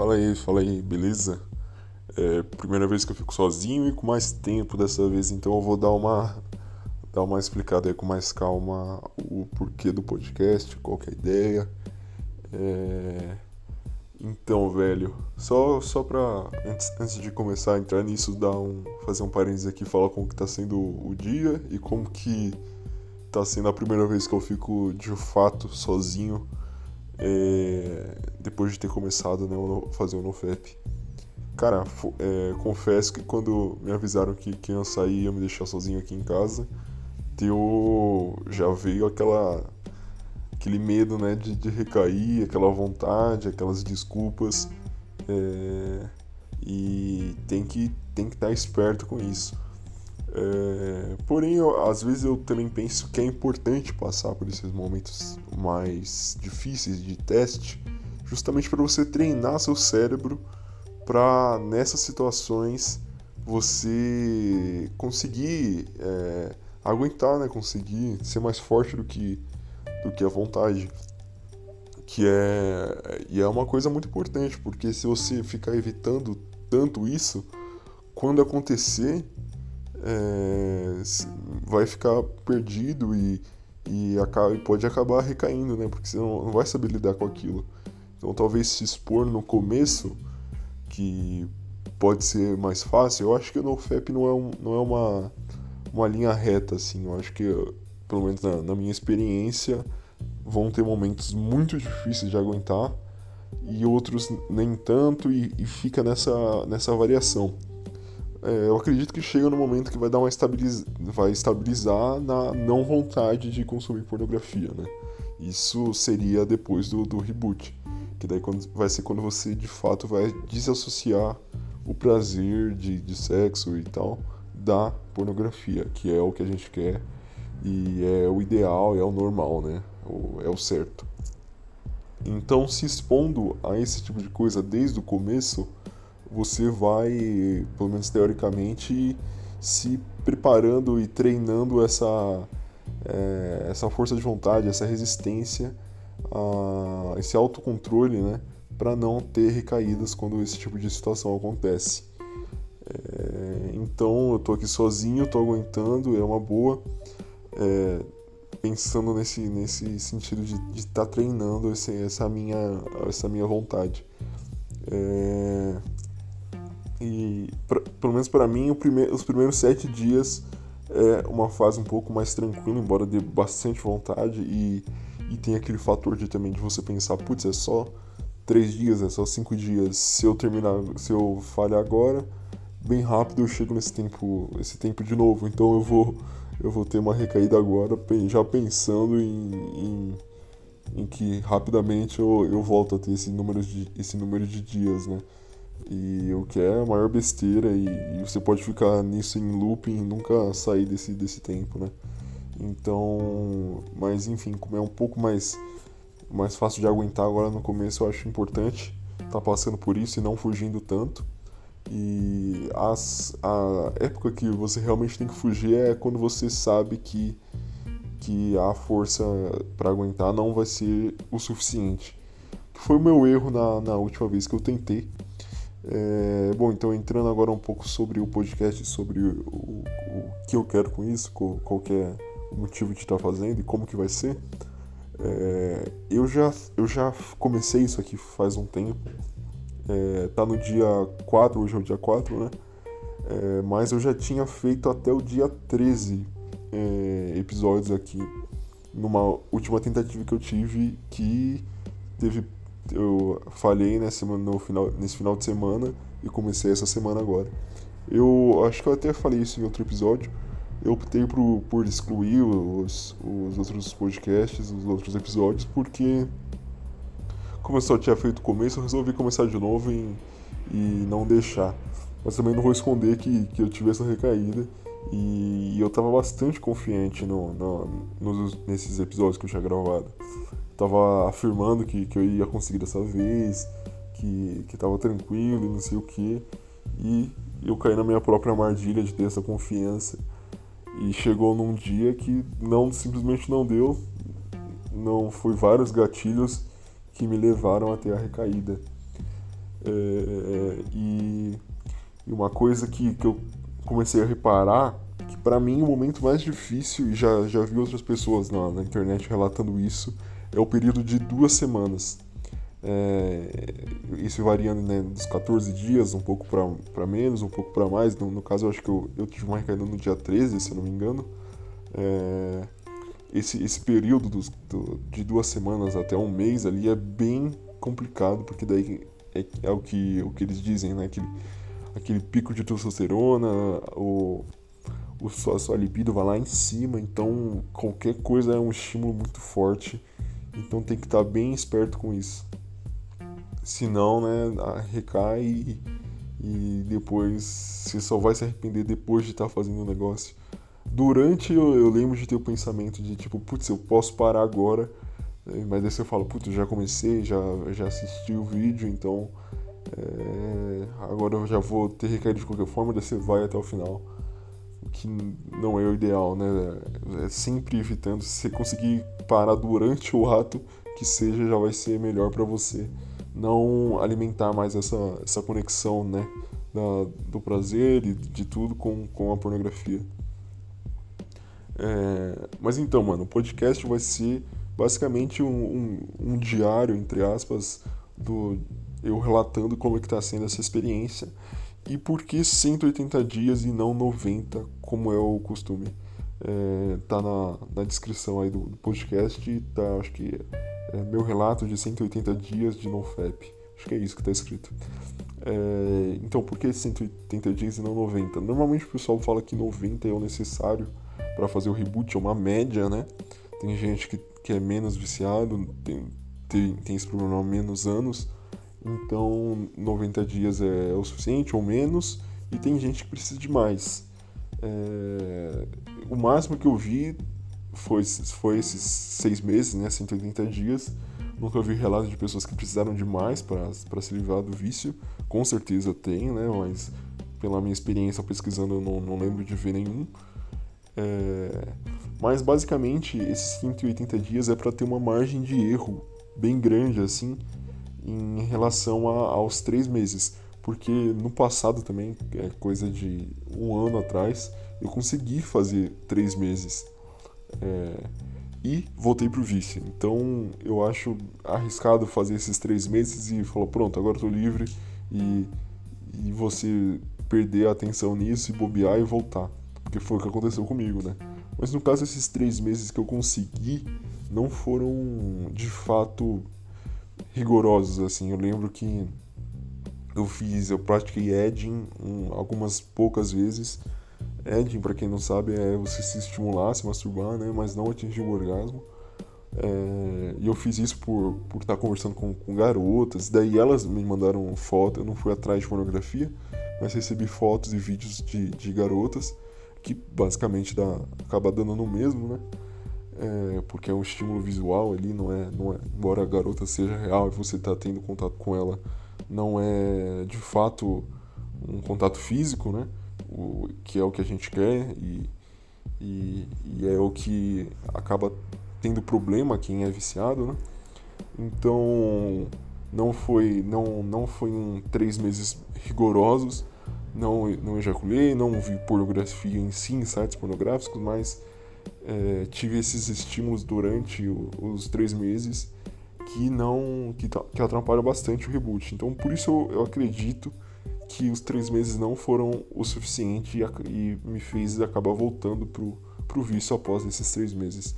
Fala aí, fala aí, beleza? É primeira vez que eu fico sozinho e com mais tempo dessa vez, então eu vou dar uma dar uma explicada aí com mais calma o porquê do podcast, qual que é a ideia. É... Então, velho, só só pra antes, antes de começar a entrar nisso, dar um fazer um parênteses aqui, falar como que tá sendo o dia e como que tá sendo a primeira vez que eu fico de fato sozinho é, depois de ter começado né, a fazer o NoFap. Cara, é, confesso que quando me avisaram que, que eu sair ia me deixar sozinho aqui em casa, deu, já veio aquela aquele medo né, de, de recair, aquela vontade, aquelas desculpas. É, e tem que, tem que estar esperto com isso. É, porém, eu, às vezes eu também penso que é importante passar por esses momentos mais difíceis de teste, justamente para você treinar seu cérebro para nessas situações você conseguir é, aguentar, né? Conseguir ser mais forte do que do que a vontade, que é e é uma coisa muito importante porque se você ficar evitando tanto isso, quando acontecer é, vai ficar perdido e, e, acaba, e, pode acabar recaindo, né? Porque você não, não vai saber lidar com aquilo. Então talvez se expor no começo, que pode ser mais fácil, eu acho que o NoFap não é, um, não é uma, uma linha reta, assim. Eu acho que, pelo menos na, na minha experiência, vão ter momentos muito difíceis de aguentar e outros nem tanto, e, e fica nessa, nessa variação. É, eu acredito que chega no momento que vai dar uma estabiliz... vai estabilizar na não vontade de consumir pornografia, né? Isso seria depois do, do reboot, que daí quando, vai ser quando você de fato vai desassociar o prazer de, de sexo e tal da pornografia, que é o que a gente quer e é o ideal, é o normal, né? O, é o certo. Então, se expondo a esse tipo de coisa desde o começo, você vai, pelo menos teoricamente, se preparando e treinando essa, é, essa força de vontade, essa resistência, a, esse autocontrole, né? Para não ter recaídas quando esse tipo de situação acontece. É, então eu tô aqui sozinho, tô aguentando, é uma boa. É, pensando nesse, nesse sentido de estar tá treinando esse, essa, minha, essa minha vontade. É, e, pra, pelo menos para mim, os primeiros sete dias é uma fase um pouco mais tranquila, embora dê bastante vontade. E, e tem aquele fator de também de você pensar, putz, é só três dias, é só cinco dias. Se eu terminar, se eu falhar agora, bem rápido eu chego nesse tempo, esse tempo de novo. Então eu vou, eu vou ter uma recaída agora, já pensando em, em, em que rapidamente eu, eu volto a ter esse número de, esse número de dias, né? E o que é a maior besteira e, e, você pode ficar nisso em looping e nunca sair desse, desse tempo, né? Então, mas enfim, como é um pouco mais, mais fácil de aguentar agora no começo, eu acho importante estar tá passando por isso e não fugindo tanto. E as, a época que você realmente tem que fugir é quando você sabe que, que a força para aguentar não vai ser o suficiente. Que foi o meu erro na, na última vez que eu tentei. É, bom, então entrando agora um pouco sobre o podcast, sobre o, o, o que eu quero com isso, qual, qual é o motivo de estar fazendo e como que vai ser. É, eu, já, eu já comecei isso aqui faz um tempo. É, tá no dia 4, hoje é o dia 4, né? É, mas eu já tinha feito até o dia 13 é, episódios aqui. Numa última tentativa que eu tive que teve eu falhei nesse, no final, nesse final de semana e comecei essa semana agora. Eu acho que eu até falei isso em outro episódio. Eu optei por, por excluir os, os outros podcasts, os outros episódios, porque como eu só tinha feito o começo, eu resolvi começar de novo e, e não deixar. Mas também não vou esconder que, que eu tive essa recaída e, e eu estava bastante confiante no, no, nos, nesses episódios que eu tinha gravado tava afirmando que, que eu ia conseguir dessa vez, que, que tava tranquilo e não sei o que. E eu caí na minha própria armadilha de ter essa confiança. E chegou num dia que não simplesmente não deu. Não foi vários gatilhos que me levaram até a recaída. É, e, e, uma coisa que, que eu comecei a reparar, que para mim o momento mais difícil, e já, já vi outras pessoas na, na internet relatando isso, é o período de duas semanas. É, isso variando né, dos 14 dias, um pouco para menos, um pouco para mais. No, no, caso, eu acho que eu, eu tive uma recaída no dia 13, se eu não me engano. É, esse, esse período dos, do, de duas semanas até um mês ali é bem complicado, porque daí é, é, o, que, o que eles dizem, né? Aquele, aquele pico de testosterona, o, o sua, sua libido vai lá em cima, então qualquer coisa é um estímulo muito forte. Então tem que estar bem esperto com isso. Senão, né, recai e, e depois você só vai se arrepender depois de estar fazendo o negócio. Durante eu, eu lembro de ter o pensamento de tipo, putz, eu posso parar agora, mas aí você fala, putz, já comecei, já, já assisti o vídeo, então é, agora eu já vou ter recaído de qualquer forma, daí você vai até o final. Que não é o ideal, né? É sempre evitando, se você conseguir parar durante o ato, que seja, já vai ser melhor para você. Não alimentar mais essa, essa conexão, né? Da, do prazer e de tudo com, com a pornografia. É, mas então, mano, o podcast vai ser basicamente um, um, um, diário, entre aspas, do eu relatando como é que tá sendo essa experiência e por que 180 dias e não 90, como é o costume. É, tá na, na descrição aí do, do podcast, tá, acho que é meu relato de 180 dias de NoFap. Acho que é isso que tá escrito. É, então, por que 180 dias e não 90? Normalmente o pessoal fala que 90 é o necessário para fazer o reboot, é uma média, né? Tem gente que, que é menos viciado, tem, tem, tem esse problema há menos anos, então 90 dias é o suficiente ou menos, e tem gente que precisa de mais. É, o máximo que eu vi foi, foi esses seis meses, né, 180 dias. Nunca vi relatos de pessoas que precisaram de mais para se livrar do vício. Com certeza tem, né, mas pela minha experiência pesquisando eu não, não lembro de ver nenhum. É, mas basicamente esses 180 dias é para ter uma margem de erro bem grande assim em relação a, aos três meses, porque no passado também é coisa de um ano atrás eu consegui fazer três meses é, e voltei pro vício. Então eu acho arriscado fazer esses três meses e falar pronto agora tô livre e, e você perder a atenção nisso e bobear e voltar porque foi o que aconteceu comigo, né? Mas no caso, esses três meses que eu consegui não foram de fato rigorosos, assim. Eu lembro que eu fiz, eu pratiquei edging um, algumas poucas vezes. Edging, para quem não sabe, é você se estimular, se masturbar, né? Mas não atingir o orgasmo. É, e eu fiz isso por, por estar conversando com, com garotas, daí elas me mandaram foto, eu não fui atrás de pornografia, mas recebi fotos e vídeos de, de garotas que basicamente dá, acaba dando no mesmo, né? É, porque é um estímulo visual ali, não é, não é, embora a garota seja real e você está tendo contato com ela, não é de fato um contato físico, né? O, que é o que a gente quer e, e, e é o que acaba tendo problema quem é viciado, né? Então não foi não não foi três meses rigorosos não, não ejaculei, não vi pornografia em si, em sites pornográficos, mas é, tive esses estímulos durante o, os três meses que não que, que atrapalham bastante o reboot. Então, por isso eu, eu acredito que os três meses não foram o suficiente e, e me fez acabar voltando pro, pro vício após esses três meses.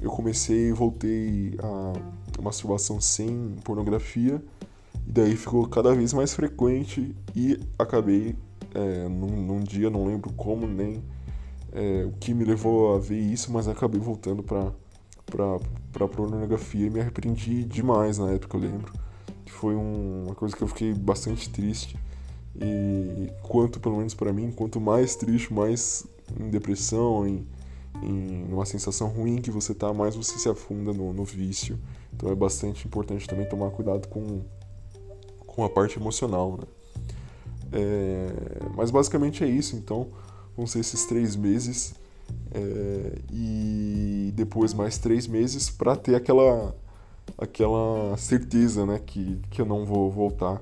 Eu comecei e voltei a masturbação sem pornografia e daí ficou cada vez mais frequente e acabei é, num, num, dia, não lembro como nem é, o que me levou a ver isso, mas acabei voltando para pra pornografia e me arrependi demais na época, eu lembro. Que foi um, uma coisa que eu fiquei bastante triste. E quanto, pelo menos para mim, quanto mais triste, mais em depressão, em, em uma sensação ruim que você tá, mais você se afunda no, no vício. Então é bastante importante também tomar cuidado com com a parte emocional, né? É, mas basicamente é isso, então vão ser esses três meses é, e depois mais três meses para ter aquela aquela certeza, né, que, que eu não vou voltar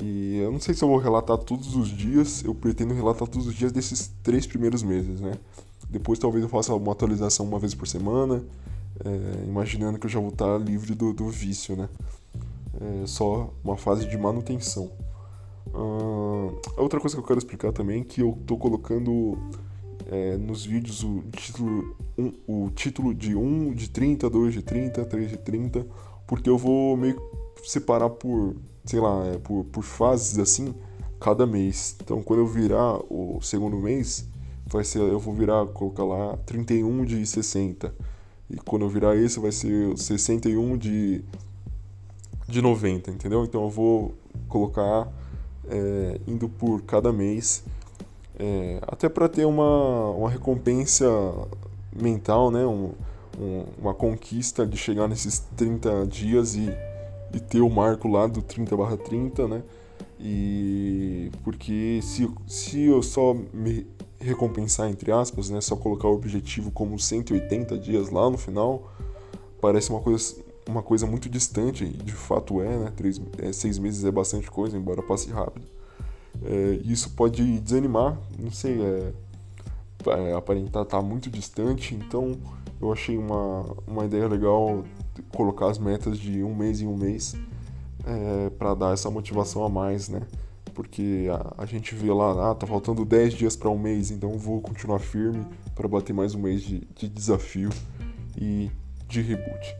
E eu não sei se eu vou relatar todos os dias, eu pretendo relatar todos os dias desses três primeiros meses, né? Depois talvez eu faça uma atualização uma vez por semana, é, imaginando que eu já vou estar livre do, do vício, né? É só uma fase de manutenção. Outra coisa que eu quero explicar também é que eu tô colocando é, nos vídeos o título, um, o título de 1 de 30, 2 de 30, 3 de 30, porque eu vou meio que separar por, sei lá, é, por, por fases assim, cada mês. Então quando eu virar o segundo mês, vai ser, eu vou virar, colocar lá 31 de 60. E quando eu virar esse vai ser 61 de, de 90, entendeu? Então eu vou colocar é, indo por cada mês é, até para ter uma, uma recompensa mental, né? Um, um, uma conquista de chegar nesses 30 dias e, e ter o marco lá do 30 barra 30, né? E porque se, se eu só me recompensar, entre aspas, né? Só colocar o objetivo como 180 dias lá no final, parece uma coisa, uma coisa muito distante, e de fato é, né? Três, é, seis meses é bastante coisa, embora passe rápido. É, isso pode desanimar, não sei, é, é, aparentar estar tá muito distante, então eu achei uma, uma ideia legal colocar as metas de um mês em um mês é, para dar essa motivação a mais, né? Porque a, a gente vê lá, ah, tá faltando 10 dias para um mês, então vou continuar firme para bater mais um mês de, de desafio e de reboot.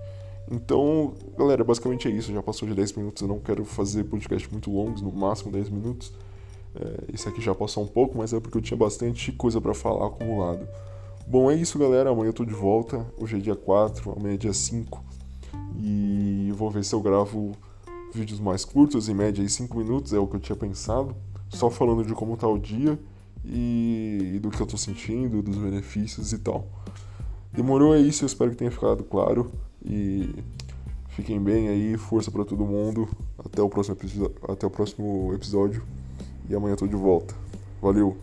Então, galera, basicamente é isso. Já passou de 10 minutos, eu não quero fazer podcast muito longos, no máximo 10 minutos. É, esse aqui já passou um pouco, mas é porque eu tinha bastante coisa para falar acumulado. Bom, é isso, galera. Amanhã eu tô de volta. Hoje é dia 4, amanhã é dia 5. E vou ver se eu gravo vídeos mais curtos, em média aí 5 minutos, é o que eu tinha pensado. Só falando de como tá o dia e, e do que eu tô sentindo, dos benefícios e tal. Demorou é isso, eu espero que tenha ficado claro. E fiquem bem aí, força para todo mundo. Até o próximo, até o próximo episódio. E amanhã eu tô de volta. Valeu!